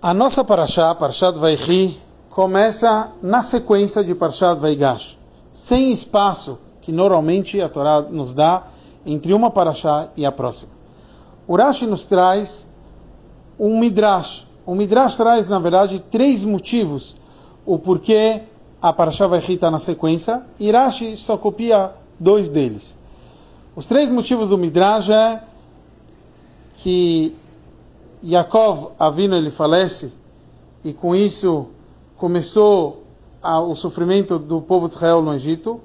A nossa Parashá, Parashat Vaichi, começa na sequência de Parashat Vaigash, sem espaço que normalmente a Torá nos dá entre uma Parashá e a próxima. O Rashi nos traz um Midrash. O Midrash traz, na verdade, três motivos o porquê a Parashá Vaichi está na sequência, e Rashi só copia dois deles. Os três motivos do Midrash é que Yaakov Avino ele falece e com isso começou a, o sofrimento do povo de Israel no Egito.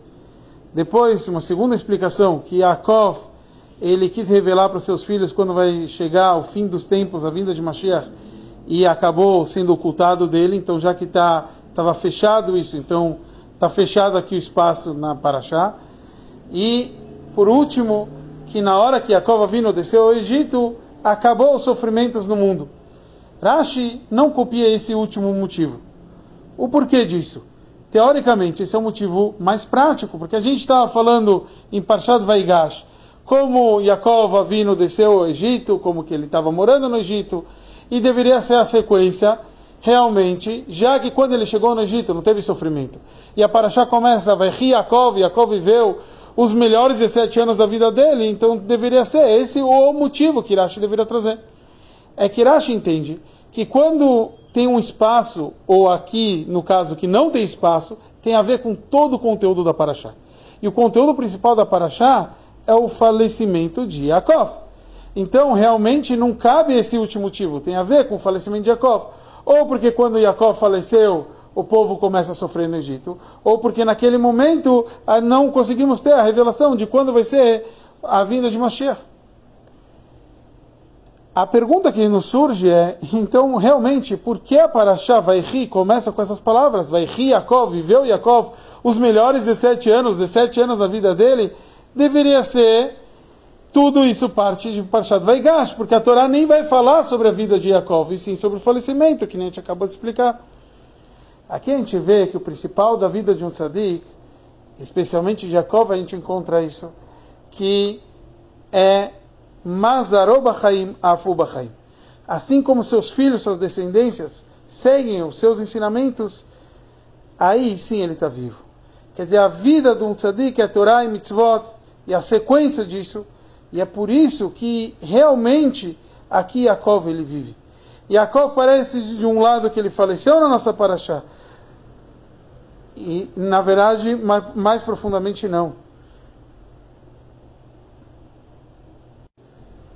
Depois, uma segunda explicação, que Yaakov ele quis revelar para seus filhos quando vai chegar o fim dos tempos, a vinda de Mashiach, e acabou sendo ocultado dele. Então, já que estava tá, fechado isso, então está fechado aqui o espaço na Paraxá. E, por último, que na hora que Yaakov Avino desceu ao Egito, acabou os sofrimentos no mundo. Rashi não copia esse último motivo. O porquê disso? Teoricamente, esse é o motivo mais prático, porque a gente estava falando em Parshat Vaigash, como Yaakov Avino desceu ao Egito, como que ele estava morando no Egito, e deveria ser a sequência, realmente, já que quando ele chegou no Egito não teve sofrimento. E a Parashá começa, vai Yaakov, Yaakov viveu os melhores 17 anos da vida dele, então deveria ser esse o motivo que Rashi deveria trazer. É que Rashi entende que quando tem um espaço, ou aqui, no caso, que não tem espaço, tem a ver com todo o conteúdo da Paraxá. E o conteúdo principal da Paraxá é o falecimento de Yaakov. Então, realmente, não cabe esse último motivo, tem a ver com o falecimento de Yaakov. Ou porque quando Yaakov faleceu, o povo começa a sofrer no Egito, ou porque naquele momento ah, não conseguimos ter a revelação de quando vai ser a vinda de Mashiach. A pergunta que nos surge é, então, realmente, por que a Parashá Vaihi começa com essas palavras? Vaihi Yaakov, viveu Yaakov os melhores 17 anos, 17 anos da vida dele, deveria ser tudo isso parte de Parashat Vaigash, porque a Torá nem vai falar sobre a vida de Yaakov, e sim sobre o falecimento, que nem a gente acabou de explicar. Aqui a gente vê que o principal da vida de um tzadik, especialmente de Yaakov, a gente encontra isso, que é Mazarobachaim Afubachaim. Assim como seus filhos, suas descendências, seguem os seus ensinamentos, aí sim ele está vivo. Quer dizer, a vida de um tzadik é a Torá e mitzvot, e a sequência disso e é por isso que realmente aqui Yaakov ele vive. Yaakov parece de um lado que ele faleceu na nossa paraxá. E na verdade, mais, mais profundamente não.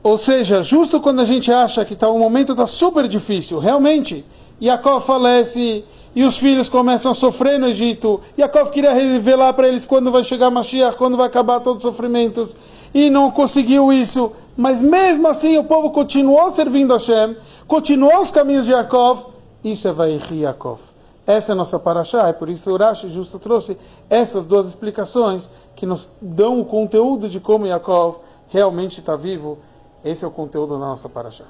Ou seja, justo quando a gente acha que tá, o momento está super difícil, realmente, Yaakov falece e os filhos começam a sofrer no Egito. Yaakov queria revelar para eles quando vai chegar Mashiach, quando vai acabar todos os sofrimentos e não conseguiu isso. Mas mesmo assim o povo continuou servindo a Hashem, continuou os caminhos de Yaakov. Isso é Vaihi Yaakov. Essa é a nossa paraxá, é por isso o Rashi justo trouxe essas duas explicações que nos dão o conteúdo de como Yaakov realmente está vivo. Esse é o conteúdo da nossa paraxá.